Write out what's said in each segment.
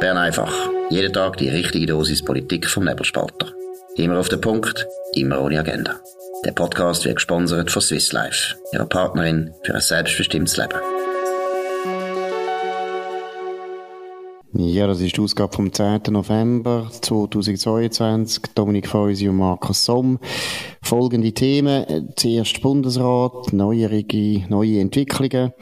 Bern einfach. Jeden Tag die richtige Dosis Politik vom Nebelspalter. Immer auf den Punkt, immer ohne Agenda. Der Podcast wird gesponsert von Swiss Life, ihrer Partnerin für ein selbstbestimmtes Leben. Ja, das ist die Ausgabe vom 10. November 2022. Dominik Feusi und Markus Somm. Folgende Themen. Zuerst Bundesrat, neuerige, neue Entwicklungen.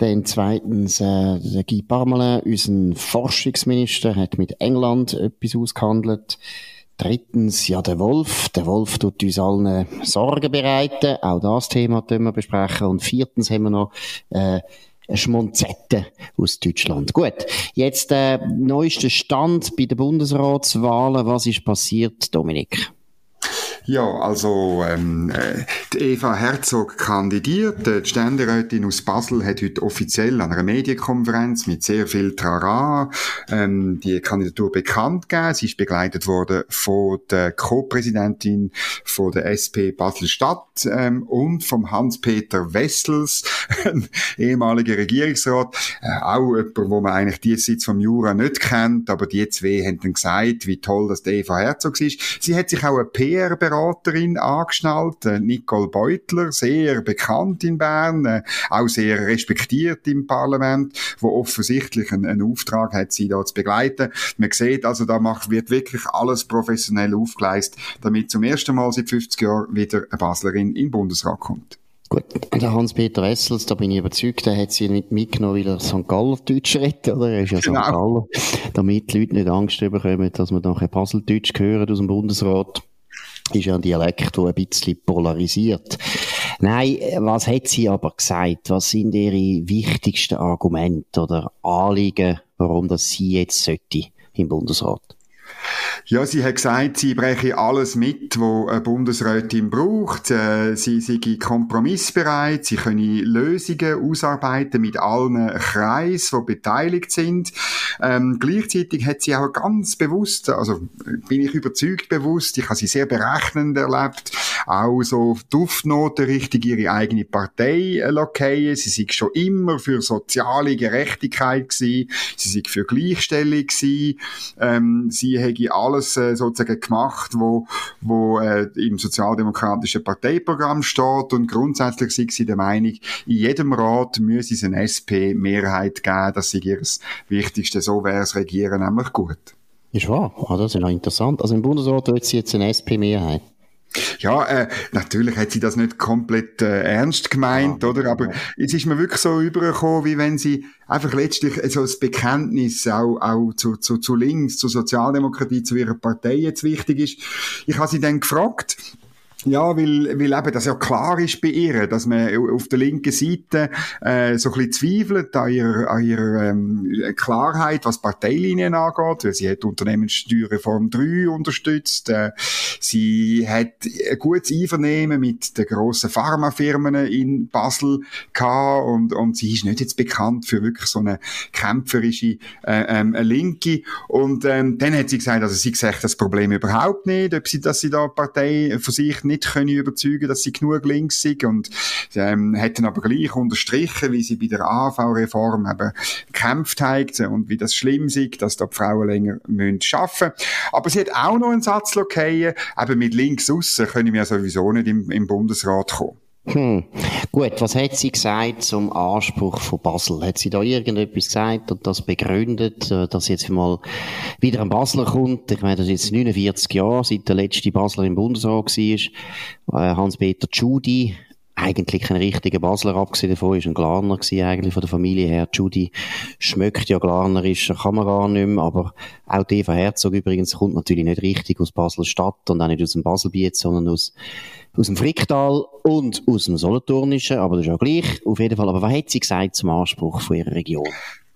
Dann zweitens, äh, Guy Parmelin, unser Forschungsminister, hat mit England etwas ausgehandelt. Drittens, ja, der Wolf. Der Wolf tut uns allen Sorgen bereiten. Auch das Thema können wir besprechen. Und viertens haben wir noch, äh, eine Schmonzette aus Deutschland. Gut, jetzt der äh, neueste Stand bei den Bundesratswahlen. Was ist passiert, Dominik? Ja, also ähm, äh, die Eva Herzog kandidiert. Die Ständerätin aus Basel hat heute offiziell an einer Medienkonferenz mit sehr viel Trara ähm, die Kandidatur bekannt gegeben. Sie ist begleitet worden von der Co-Präsidentin von der SP Basel-Stadt ähm, und vom Hans-Peter Wessels, ehemaliger Regierungsrat, äh, auch jemand, wo man eigentlich die Sitz vom Jura nicht kennt, aber die zwei haben dann gesagt, wie toll das Eva Herzog ist. Sie hat sich auch eine PR-Beratung Beraterin angeschnallt, Nicole Beutler, sehr bekannt in Bern, äh, auch sehr respektiert im Parlament, wo offensichtlich einen, einen Auftrag hat, sie da zu begleiten. Man sieht also, da macht, wird wirklich alles professionell aufgeleistet, damit zum ersten Mal seit 50 Jahren wieder eine Baslerin in den Bundesrat kommt. Gut, der Hans-Peter Wessels, da bin ich überzeugt, der hat sie nicht mitgenommen, weil er St. Galler Deutsch redet, oder? Er ist ja genau. St. Galler. Damit die Leute nicht Angst bekommen, dass wir nachher Basel-Deutsch hören aus dem Bundesrat ist ja ein Dialekt, der ein bisschen polarisiert. Nein, was hat sie aber gesagt? Was sind ihre wichtigsten Argumente oder Anliegen, warum das sie jetzt sollte im Bundesrat? Ja, sie hat gesagt, sie breche alles mit, wo eine Bundesrätin braucht. Äh, sie sei kompromissbereit, sie könne Lösungen ausarbeiten mit allen Kreisen, die beteiligt sind. Ähm, gleichzeitig hat sie auch ganz bewusst, also bin ich überzeugt bewusst, ich habe sie sehr berechnend erlebt, auch so Duftnoten richtig ihre eigene Partei lokieren. Sie sei schon immer für soziale Gerechtigkeit gewesen, sie sei für Gleichstellung gewesen, ähm, sie hätte alles äh, sozusagen gemacht, wo, wo äh, im sozialdemokratischen Parteiprogramm steht und grundsätzlich sind sie der Meinung, in jedem Rat müsse es eine SP-Mehrheit geben, das sei ihr Wichtigste, so wäre das Regieren nämlich gut. Ist wahr, ah, das ist noch interessant. Also im Bundesrat wird sie jetzt eine SP-Mehrheit. Ja, äh, natürlich hat sie das nicht komplett äh, ernst gemeint, ja, oder? Aber ja. es ist mir wirklich so übergekommen, wie wenn sie einfach letztlich so das Bekenntnis auch, auch zu, zu, zu links, zur Sozialdemokratie, zu ihrer Partei jetzt wichtig ist. Ich habe sie dann gefragt, ja, weil, weil eben das ja klar ist bei ihr, dass man auf der linken Seite äh, so ein bisschen zweifelt an ihrer, an ihrer ähm, Klarheit, was Parteilinien angeht. Weil sie hat Unternehmenssteuerreform 3 unterstützt. Äh, sie hat ein gutes Einvernehmen mit den grossen Pharmafirmen in Basel gehabt und, und sie ist nicht jetzt bekannt für wirklich so eine kämpferische äh, ähm, Linke. Und ähm, dann hat sie gesagt, also sie sieht das Problem überhaupt nicht, ob sie, dass sie da Partei für sich nicht können überzeugen, dass sie genug links sind und ähm, hätten aber gleich unterstrichen, wie sie bei der AV-Reform eben gekämpft haben und wie das schlimm ist, dass da die Frauen länger müssen arbeiten Aber sie hat auch noch einen Satz lokieren, eben mit links aussen können wir sowieso nicht im, im Bundesrat kommen. Hm. Gut, was hat sie gesagt zum Anspruch von Basel? Hat sie da irgendetwas gesagt und das begründet, äh, dass jetzt mal wieder ein Basler kommt? Ich meine, das ist jetzt 49 Jahre, seit der letzte Basler im Bundesrat war. Äh, Hans-Peter Tschudi, eigentlich ein richtiger Basler, abgesehen davon, ist ein Glarner gewesen, eigentlich von der Familie her. Judy schmeckt ja glarnerisch, kann man gar nicht mehr, aber auch Eva Herzog übrigens kommt natürlich nicht richtig aus Basel-Stadt und auch nicht aus dem Baselbiet, sondern aus aus dem Fricktal und aus dem Solothurnischen, aber das ist auch gleich, auf jeden Fall. Aber was hat sie gesagt zum Anspruch von ihrer Region?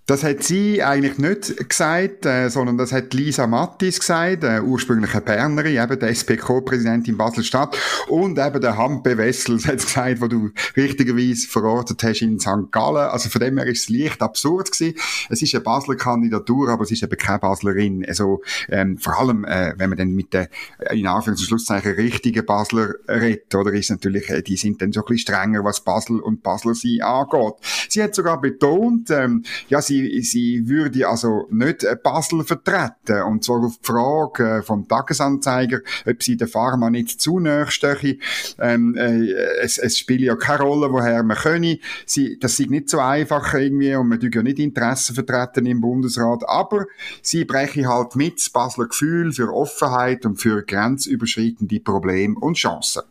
Das hat sie eigentlich nicht gesagt, äh, sondern das hat Lisa Mattis gesagt, äh, ursprüngliche Bernerin, eben der SPK-Präsidentin Basel-Stadt. Und eben der Hampe Wessels hat gesagt, wo du richtigerweise verortet hast in St. Gallen. Also von dem her ist es leicht absurd gewesen. Es ist eine Basler Kandidatur, aber es ist eben keine Baslerin. Also, ähm, vor allem, äh, wenn man dann mit den, äh, in Anführungs- und Schlusszeichen, richtigen Basler redet, oder, ist natürlich, äh, die sind dann so ein bisschen strenger, was Basel und Basler sie angeht. Sie hat sogar betont, ähm, ja, sie sie, sie würde also nicht Basel vertreten. Und zwar auf die Frage vom Tagesanzeiger, ob sie der Pharma nicht zu nahe stehe. Ähm, äh, es, es spielt ja keine Rolle, woher man könne. Sie, das ist nicht so einfach irgendwie und man tut ja nicht Interessen vertreten im Bundesrat. Aber sie breche halt mit das Basler Gefühl für Offenheit und für grenzüberschreitende Probleme und Chancen.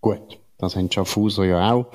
Gut. Das haben Schaffhauser ja auch.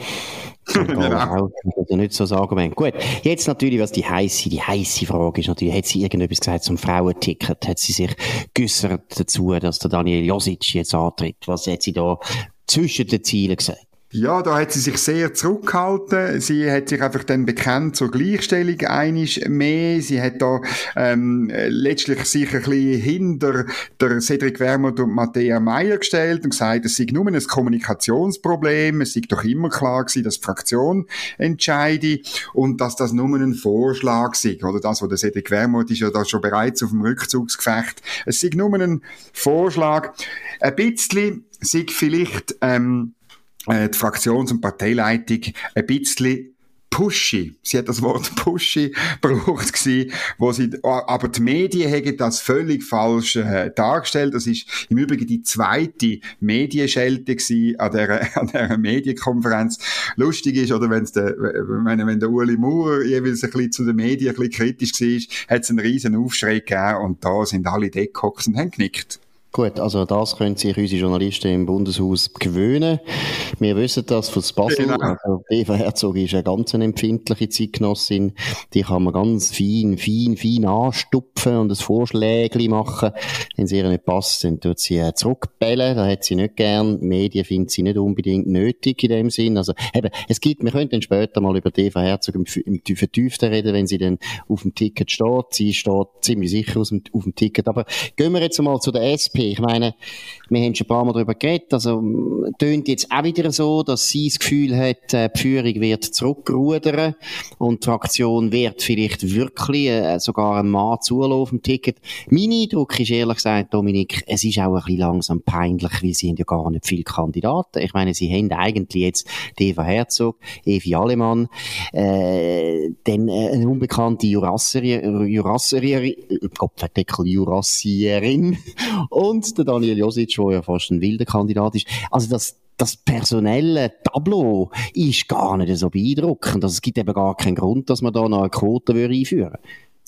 genau. Also nicht so das Argument. Gut, jetzt natürlich, was die heiße, die heiße Frage ist natürlich, hat sie irgendetwas gesagt zum Frauenticket? Hat sie sich geäussert dazu, dass der Daniel Josic jetzt antritt? Was hat sie da zwischen den Zielen gesagt? Ja, da hat sie sich sehr zurückgehalten. Sie hat sich einfach dann bekannt zur Gleichstellung einisch mehr. Sie hat da ähm, letztlich sich ein bisschen hinter der Cedric Wermuth und Matthäa Meyer gestellt und gesagt, es sei nur ein Kommunikationsproblem. Es sei doch immer klar gewesen, dass die Fraktion entscheide und dass das nur ein Vorschlag sei. Oder das, was der Cedric Wermuth ist ja da schon bereits auf dem Rückzugsgefecht. Es sei nur ein Vorschlag. Ein bisschen sei vielleicht ähm, äh, die Fraktions- und Parteileitung ein bisschen pushy. Sie hat das Wort pushy gebraucht wo sie, aber die Medien haben das völlig falsch äh, dargestellt. Das ist im Übrigen die zweite Medienschelte gewesen an der, an der Medienkonferenz. Lustig ist, oder wenn's der, wenn, der Uli Maurer jeweils ein bisschen zu den Medien ein bisschen kritisch war, hat es einen riesen Aufschrei gegeben und da sind alle Deckhocks und haben genickt. Gut, also das können sich unsere Journalisten im Bundeshaus gewöhnen. Wir wissen das von Basel. Genau. Also Eva Herzog ist eine ganz empfindliche Zeitgenossin. Die kann man ganz fein, fein, fein anstupfen und ein Vorschlägli machen. Wenn es ihr nicht passt, dann tut sie zurückbellen. Da hat sie nicht gern. Die Medien finden sie nicht unbedingt nötig in dem Sinn. Also eben, es gibt, wir könnten dann später mal über Eva Herzog im, im Vertieften reden, wenn sie dann auf dem Ticket steht. Sie steht ziemlich sicher auf dem Ticket. Aber gehen wir jetzt mal zu der SP. Ich meine, wir haben schon ein paar Mal darüber geredet. Also, tönt jetzt auch wieder so, dass sie das Gefühl hat, äh, die Führung wird zurückrudern und die Fraktion wird vielleicht wirklich äh, sogar ein Mann zulaufen Ticket. Mein Eindruck ist ehrlich gesagt, Dominik, es ist auch ein bisschen langsam peinlich, weil sie haben ja gar nicht viele Kandidaten. Ich meine, sie haben eigentlich jetzt Eva Herzog, Evi Allemann, äh, dann äh, eine unbekannte Jurassierin, Jurassierin, Kopfdeckel Jurassierin und der Daniel Josic, der ja fast ein wilder Kandidat ist. Also das, das personelle Tableau ist gar nicht so beeindruckend. Also es gibt eben gar keinen Grund, dass man da noch eine Quote einführen würde.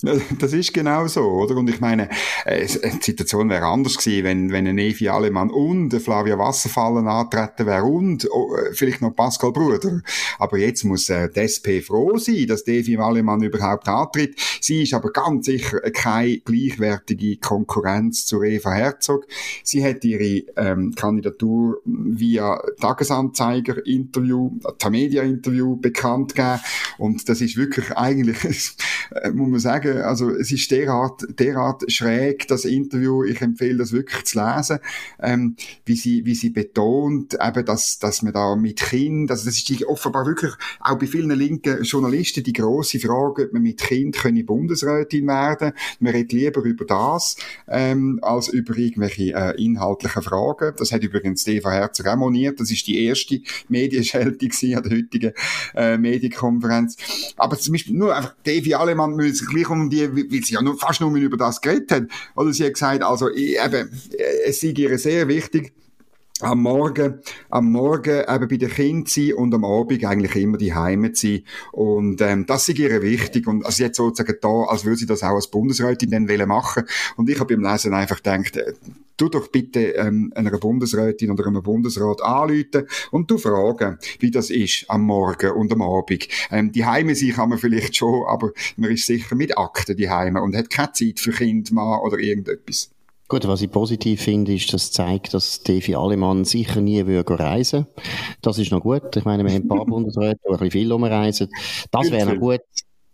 Das ist genau so, oder? Und ich meine, äh, die Situation wäre anders gewesen, wenn, wenn ein Evi Alemann und ein Flavia Wasserfallen antreten wäre und oh, äh, vielleicht noch Pascal Bruder. Aber jetzt muss äh, die SP froh sein, dass Evi Alemann überhaupt antritt. Sie ist aber ganz sicher keine gleichwertige Konkurrenz zu Eva Herzog. Sie hat ihre ähm, Kandidatur via Tagesanzeiger-Interview, Tamedia-Interview bekannt gegeben. Und das ist wirklich eigentlich, muss man sagen, sagen, also es ist derart, derart schräg, das Interview. Ich empfehle das wirklich zu lesen, ähm, wie sie, wie sie betont, eben, dass, dass man da mit Kind, also das ist offenbar wirklich auch bei vielen linken Journalisten die große Frage, ob man mit Kind können Bundesrätin werden. Man redet lieber über das, ähm, als über irgendwelche äh, inhaltlichen Fragen. Das hat übrigens Eva Herzog auch moniert. Das ist die erste Medienschaltung an der heutigen äh, Medienkonferenz. Aber zum Beispiel nur einfach Devi Alemann müssen gleich um um die, weil sie ja nur, fast nur über das geredet hat. Oder sie hat gesagt, also eben, es sei ihr sehr wichtig, am Morgen, am Morgen eben bei den Kindern sein und am Abend eigentlich immer die Heime sein. Und ähm, das ist ihr wichtig. Und also jetzt sozusagen da, als würde sie das auch als Bundesrätin dann machen Und ich habe beim Lesen einfach gedacht, äh, tu doch bitte ähm, einer Bundesrätin oder einem Bundesrat anrufen und du fragen, wie das ist am Morgen und am Abend. Ähm, die Heime sein kann man vielleicht schon, aber man ist sicher mit Akten die Heime und hat keine Zeit für Kind, Mann oder irgendetwas. Gut, was ich positiv finde, ist, dass es zeigt, dass Devi Alemann sicher nie würde reisen Das ist noch gut. Ich meine, wir haben ein paar Bundesräte, die ein bisschen viel umreisen. Das wäre noch gut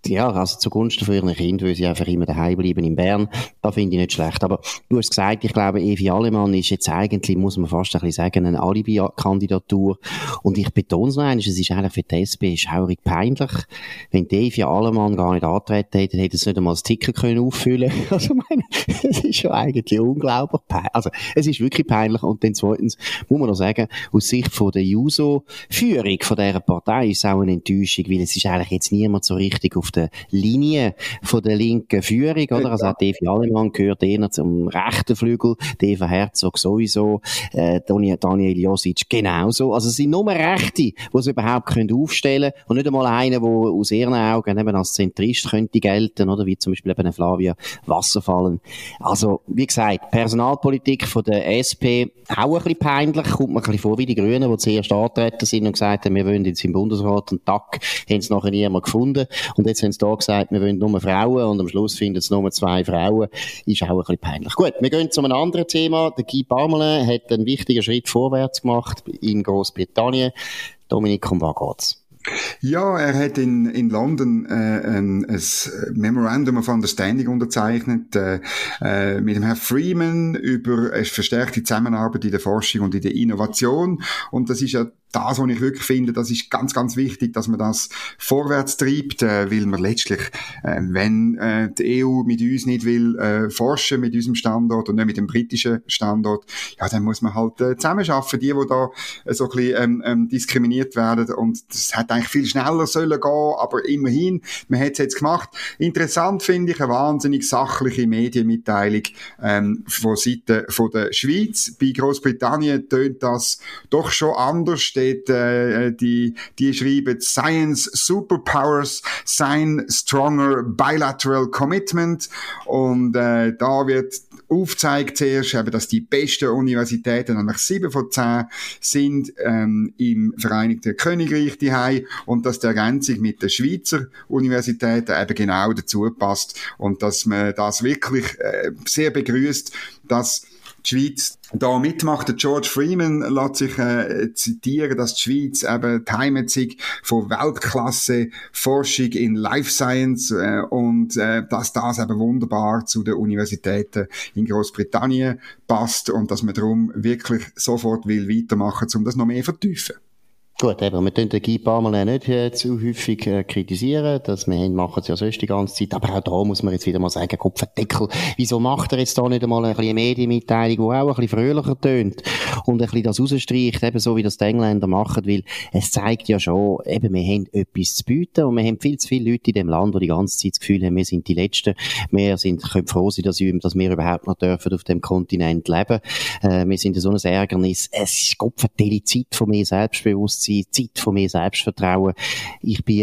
ja, also zugunsten von ihren Kindern, weil sie einfach immer daheim bleiben in Bern. Da finde ich nicht schlecht. Aber du hast gesagt, ich glaube, Evi Allemann ist jetzt eigentlich, muss man fast ein bisschen sagen, eine Alibi-Kandidatur. Und ich betone es noch einmal, es ist eigentlich für die SP schaurig peinlich. Wenn die Evi Allemann gar nicht antreten hätte, hätte es nicht einmal das Ticket können auffüllen Also, ich meine, es ist schon eigentlich unglaublich peinlich. Also, es ist wirklich peinlich. Und dann zweitens muss man noch sagen, aus Sicht von der JUSO-Führung von dieser Partei ist es auch eine Enttäuschung, weil es ist eigentlich jetzt niemand so richtig auf der Linie von der linken Führung, oder? Also hat Evi Allemann gehört eher zum rechten Flügel, Eva Herzog sowieso, äh, Daniel Josic genauso. Also es sind nur Rechte, die es überhaupt können aufstellen und nicht einmal einer, der aus ihren Augen eben als Zentrist könnte gelten, oder? Wie zum Beispiel eben Flavia Wasserfallen. Also, wie gesagt, Personalpolitik von der SP auch ein bisschen peinlich, kommt mir ein bisschen vor wie die Grünen, die zuerst antreten sind und gesagt haben, wir wollen jetzt im Bundesrat und Tack, haben es nachher niemand gefunden. Und jetzt haben sie da gesagt, wir wollen nur Frauen und am Schluss finden es nur zwei Frauen. Ist auch ein bisschen peinlich. Gut, wir gehen zu einem anderen Thema. Der Guy Parmelin hat einen wichtigen Schritt vorwärts gemacht in Großbritannien. Dominik, um was geht's? Ja, er hat in, in London äh, ein, ein Memorandum of Understanding unterzeichnet äh, äh, mit dem Herrn Freeman über eine verstärkte Zusammenarbeit in der Forschung und in der Innovation. Und das ist ja das, was ich wirklich finde, das ist ganz, ganz wichtig, dass man das vorwärts treibt, äh, weil man letztlich, äh, wenn äh, die EU mit uns nicht will äh, forschen, mit unserem Standort und nicht mit dem britischen Standort, ja, dann muss man halt äh, zusammenarbeiten, die, die da äh, so ein bisschen ähm, ähm, diskriminiert werden und das hat eigentlich viel schneller sollen gehen, aber immerhin, man hat es jetzt gemacht. Interessant finde ich eine wahnsinnig sachliche Medienmitteilung ähm, von Seite von der Schweiz. Bei Großbritannien tönt das doch schon anders, steht, äh, die, die schreiben Science Superpowers Sign Stronger Bilateral Commitment. Und äh, da wird aufzeigt zuerst, eben, dass die besten Universitäten, nämlich sieben von zehn, sind ähm, im Vereinigten Königreich die und dass die Ergänzung mit den Schweizer Universitäten eben genau dazu passt und dass man das wirklich äh, sehr begrüßt, dass die Schweiz da mitmacht. George Freeman lässt sich äh, zitieren, dass die Schweiz eben die Heimat von Weltklasse Forschung in Life Science äh, und äh, dass das eben wunderbar zu den Universitäten in Großbritannien passt und dass man darum wirklich sofort will weitermachen, um das noch mehr vertiefen. Gut, eben, wir tun den Guy Parmelin nicht äh, zu häufig äh, kritisieren, das wir machen es ja sonst die ganze Zeit, aber auch da muss man jetzt wieder mal sagen, Kopfendeckel, wieso macht er jetzt da nicht einmal eine Medienmitteilung, die auch ein bisschen fröhlicher tönt und ein bisschen das rausstreicht, eben so wie das die Engländer machen, weil es zeigt ja schon, eben, wir haben etwas zu bieten und wir haben viel zu viele Leute in dem Land, die die ganze Zeit das Gefühl haben, wir sind die Letzten, wir sind, können froh sein, dass, dass wir überhaupt noch dürfen auf dem Kontinent leben, äh, wir sind so ein Ärgernis, es ist Kopfendeckel Zeit von mir Selbstbewusstsein sein, Zeit von mir Selbstvertrauen. Ich bin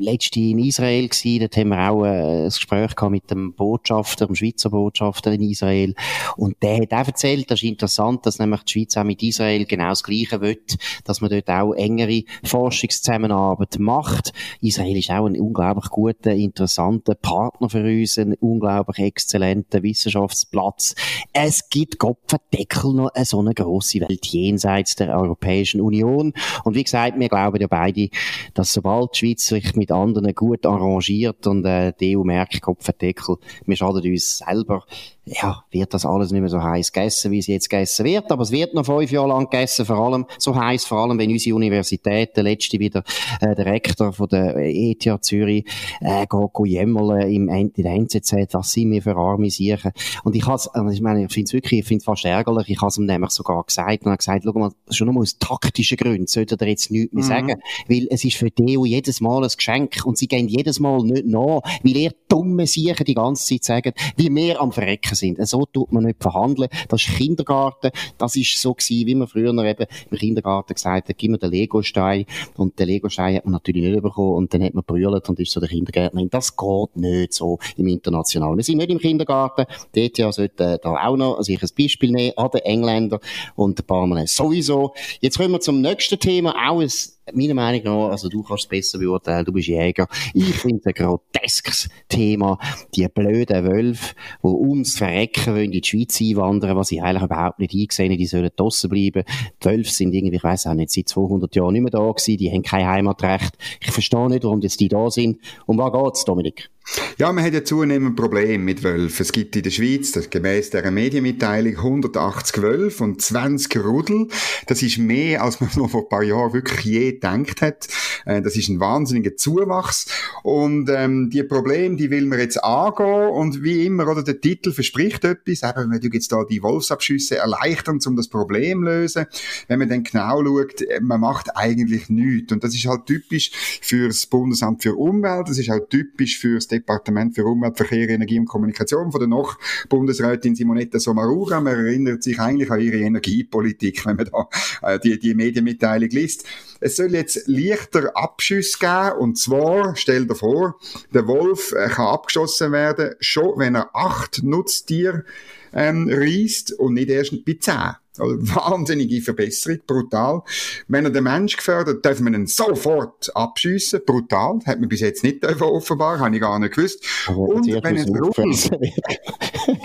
äh, letzte in Israel gewesen, dort haben wir auch äh, ein Gespräch gehabt mit dem Botschafter, dem Schweizer Botschafter in Israel und der hat auch erzählt, das ist interessant, dass nämlich die Schweiz auch mit Israel genau das Gleiche will, dass man dort auch engere Forschungszusammenarbeit macht. Israel ist auch ein unglaublich guter, interessanter Partner für uns, ein unglaublich exzellenter Wissenschaftsplatz. Es gibt Gott verdeckel noch eine so eine grosse Welt jenseits der Europäischen Union Union. Und wie gesagt, wir glauben ja beide, dass sobald die Schweiz sich mit anderen gut arrangiert und äh, die EU merkt, Kopfendeckel, wir schaden uns selber, ja, wird das alles nicht mehr so heiß gegessen, wie es jetzt gegessen wird. Aber es wird noch fünf Jahre lang gegessen, vor allem so heiß, vor allem wenn unsere Universität, der letzte wieder äh, der Rektor von der ETH Zürich, äh, geht, geht jämmerle im, in der NZZ, was sind wir für arme Siechen. Und ich has, also ich meine, ich finde es wirklich, ich finde es fast ärgerlich, ich habe es ihm nämlich sogar gesagt und er gesagt, schau mal, schon nur aus taktischen Gründen sollte er jetzt nichts mehr mhm. sagen, weil es ist für die EU jedes Mal ein Geschenk und sie gehen jedes Mal nicht nach, weil ihr dumme Siechen die ganze Zeit sagen, wie wir am Verrecken Denken sind. So tut man nicht verhandeln. Das ist Kindergarten. Das ist so gewesen, wie man früher eben im Kindergarten gesagt hat, gib mir den Legostein. Und den Legostein hat man natürlich nicht bekommen. Und dann hat man brüllt und ist so der Kindergärtnerin. Das geht nicht so im Internationalen. Wir sind nicht im Kindergarten. Dort ja sollte da auch noch sich ein Beispiel nehmen an den Engländer und ein paar Mal sowieso. Jetzt kommen wir zum nächsten Thema. Auch ein meiner Meinung nach, also du kannst es besser beurteilen, du bist Jäger. Ich finde es ein groteskes Thema. Die blöden Wölfe, die uns verrecken wollen, in die Schweiz einwandern, was ich eigentlich überhaupt nicht eingesehen die sollen draussen bleiben. Die Wölfe sind irgendwie, ich weiss auch nicht, seit 200 Jahren nicht mehr da gewesen, die haben kein Heimatrecht. Ich verstehe nicht, warum jetzt die da sind. Um was geht's, Dominik? Ja, man hat ja zunehmend Problem mit Wölfen. Es gibt in der Schweiz, das, gemäss dieser Medienmitteilung, 180 Wölfe und 20 Rudel. Das ist mehr, als man noch vor ein paar Jahren wirklich je gedacht hat. Äh, das ist ein wahnsinniger Zuwachs und ähm, die Probleme, die will man jetzt angehen und wie immer, oder der Titel verspricht etwas, eben, du jetzt da die Wolfsabschüsse erleichtern, um das Problem zu lösen. Wenn man dann genau schaut, äh, man macht eigentlich nichts und das ist halt typisch für das Bundesamt für Umwelt, das ist auch typisch für das Departement für Umwelt, Verkehr, Energie und Kommunikation von der noch Bundesrätin Simonetta Sommaruga. Man erinnert sich eigentlich an ihre Energiepolitik, wenn man da äh, die, die Medienmitteilung liest. Es soll jetzt leichter Abschüsse geben, und zwar, stell dir vor, der Wolf äh, kann abgeschossen werden, schon wenn er acht Nutztiere ähm, reist und nicht erst bei zehn. Also wahnsinnige Verbesserung, brutal. Wenn er den Mensch gefährdet, darf man ihn sofort abschiessen, brutal. Hat man bis jetzt nicht dürfen, offenbar, habe ich gar nicht gewusst. und wenn es Rudel,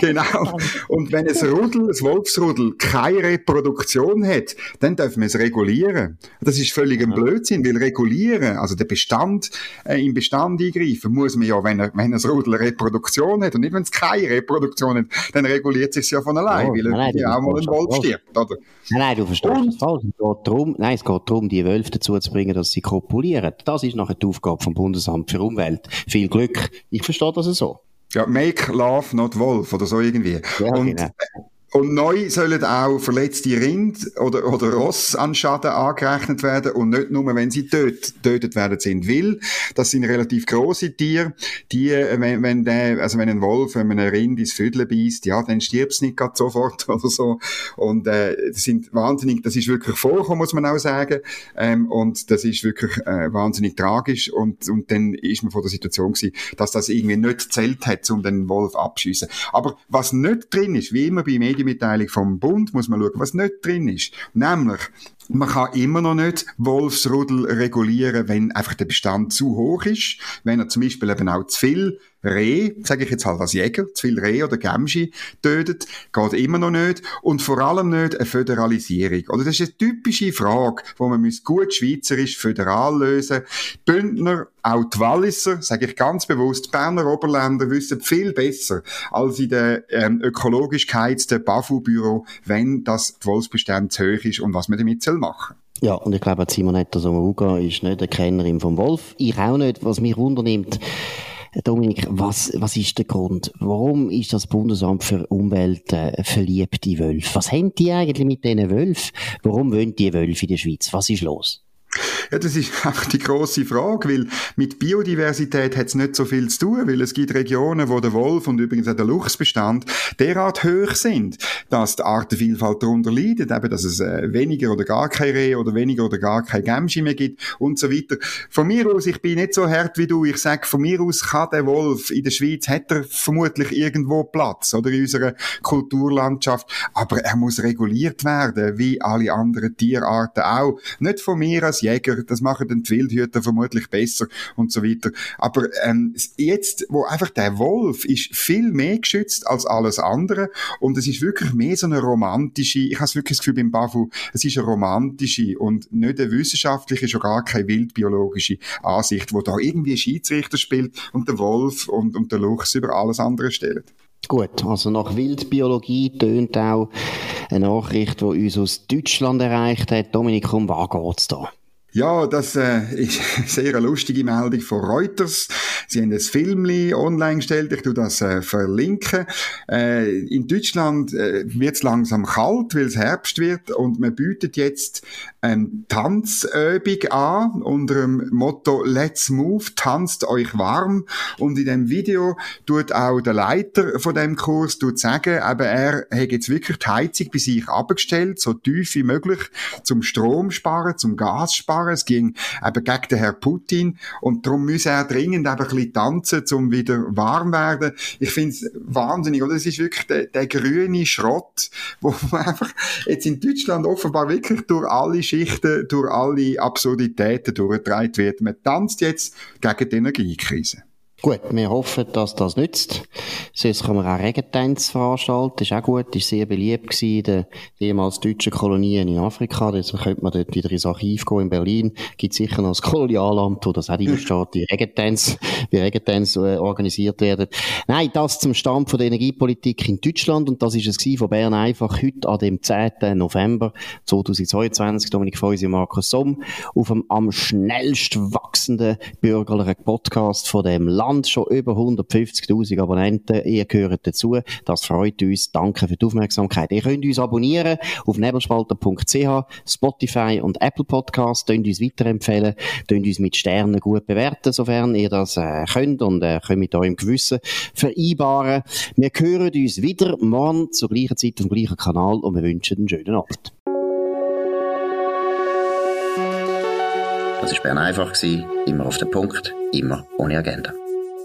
genau. Und wenn es Rudel, das Wolfsrudel, keine Reproduktion hat, dann dürfen wir es regulieren. Das ist völlig ein Blödsinn, weil regulieren, also der Bestand, äh, im Bestand eingreifen, muss man ja, wenn er, wenn das Rudel eine Reproduktion hat und nicht, wenn es keine Reproduktion hat, dann reguliert es sich ja von allein, oh, weil er ja auch mal ein Wolf stirbt stirbt, oder? Nein, nein, du verstehst und? das falsch. Es geht darum, nein, es geht darum, die Wölfe dazu zu bringen, dass sie kopulieren. Das ist nachher die Aufgabe vom Bundesamt für Umwelt. Viel Glück. Ich verstehe das so. Ja, make love, not wolf, oder so irgendwie. Ja, und, genau. Und neu sollen auch verletzte Rind oder, oder Ross an Schaden angerechnet werden und nicht nur, wenn sie töt, tötet werden sind. Weil, das sind relativ große Tiere, die, äh, wenn, wenn der, also wenn ein Wolf, wenn man ein Rind ins Vödel beißt, ja, dann stirbt es nicht gerade sofort oder so. Und, äh, das sind wahnsinnig, das ist wirklich vorgekommen, muss man auch sagen. Ähm, und das ist wirklich, äh, wahnsinnig tragisch. Und, und dann ist man vor der Situation gewesen, dass das irgendwie nicht zählt hat, um den Wolf abschießen. Aber was nicht drin ist, wie immer bei Medien, Medienmitteilung vom Bund muss man schauen, was nicht drin ist. Nämlich, man kann immer noch nicht Wolfsrudel regulieren, wenn einfach der Bestand zu hoch ist, wenn er zum Beispiel eben auch zu viel Reh, sage ich jetzt halt als Jäger, zu viel Reh oder Gemschi tötet, geht immer noch nicht. Und vor allem nicht eine Föderalisierung. Oder das ist eine typische Frage, wo man gut schweizerisch föderal lösen Bündner, auch die Walliser, sage ich ganz bewusst, die Berner Oberländer wissen viel besser als in der ähm, ökologisch geheizten BAFU-Büro, wenn das Wolfsbestand zu hoch ist und was man damit machen. Ja, und ich glaube, Simonetta Sommaruga ist nicht eine Kennerin vom Wolf. Ich auch nicht. Was mich wundernimmt, Dominik, was, was ist der Grund? Warum ist das Bundesamt für Umwelt äh, verliebt in Wölfe? Was haben die eigentlich mit diesen Wölfen? Warum wollen die Wölfe in der Schweiz? Was ist los? Ja, das ist einfach die große Frage, weil mit Biodiversität hat es nicht so viel zu tun, weil es gibt Regionen, wo der Wolf und übrigens auch der Luchsbestand derart hoch sind, dass die Artenvielfalt darunter leidet, eben, dass es äh, weniger oder gar kein Reh oder weniger oder gar kein Gemschi mehr gibt und so weiter. Von mir aus, ich bin nicht so hart wie du, ich sage, von mir aus kann der Wolf in der Schweiz, hat er vermutlich irgendwo Platz, oder in unserer Kulturlandschaft, aber er muss reguliert werden, wie alle anderen Tierarten auch. Nicht von mir als Jäger, das machen dann die Wildhüter vermutlich besser und so weiter. Aber ähm, jetzt, wo einfach der Wolf ist viel mehr geschützt als alles andere und es ist wirklich mehr so eine romantische, ich habe wirklich das Gefühl beim Bafu, es ist eine romantische und nicht eine wissenschaftliche, schon gar keine wildbiologische Ansicht, wo da irgendwie Schiedsrichter spielt und der Wolf und, und der Luchs über alles andere stellen. Gut, also nach Wildbiologie tönt auch eine Nachricht, die uns aus Deutschland erreicht hat. Dominik, um was geht's da? Ja, das äh, ist eine sehr lustige Meldung von Reuters. Sie haben ein Film online gestellt, ich tu das äh, verlinken. Äh, in Deutschland äh, wird es langsam kalt, weil es Herbst wird und man bietet jetzt eine Tanzübung an unter dem Motto Let's Move, tanzt euch warm. Und in dem Video tut auch der Leiter von dem Kurs tut sagen, aber er hat jetzt wirklich die Heizung bei sich abgestellt, so tief wie möglich, zum Strom sparen, zum Gas sparen. Es ging eben gegen den Herrn Putin und darum muss er dringend eben ein bisschen tanzen, um wieder warm werden. Ich finde es wahnsinnig, oder? Es ist wirklich der, der grüne Schrott, wo einfach jetzt in Deutschland offenbar wirklich durch alle Schichten, durch alle Absurditäten durchgetragen wird. Man tanzt jetzt gegen die Energiekrise. Gut, wir hoffen, dass das nützt. Sonst kann man auch Regentänze veranstalten. Ist auch gut. War sehr beliebt gewesen in den ehemals deutschen Kolonien in Afrika. Deswegen könnte man dort wieder ins Archiv gehen in Berlin. Gibt sicher noch das Kolonialamt, wo das auch drin steht, die Regentänze, wie Regentänze äh, organisiert werden. Nein, das zum Stand von der Energiepolitik in Deutschland. Und das ist es von Bern einfach heute an dem 10. November 2022. Dominik Feusi und Markus Somm auf dem am schnellst wachsenden bürgerlichen Podcast von dem Land. Land schon über 150.000 Abonnenten. Ihr gehört dazu. Das freut uns. Danke für die Aufmerksamkeit. Ihr könnt uns abonnieren auf nebelspalter.ch, Spotify und Apple Podcasts. Könnt uns weiterempfehlen. Könnt uns mit Sternen gut bewerten, sofern ihr das äh, könnt und äh, könnt mit eurem Gewissen vereinbaren. Wir hören uns wieder morgen zur gleichen Zeit auf dem gleichen Kanal und wir wünschen einen schönen Abend. Das war Bern einfach, immer auf den Punkt, immer ohne Agenda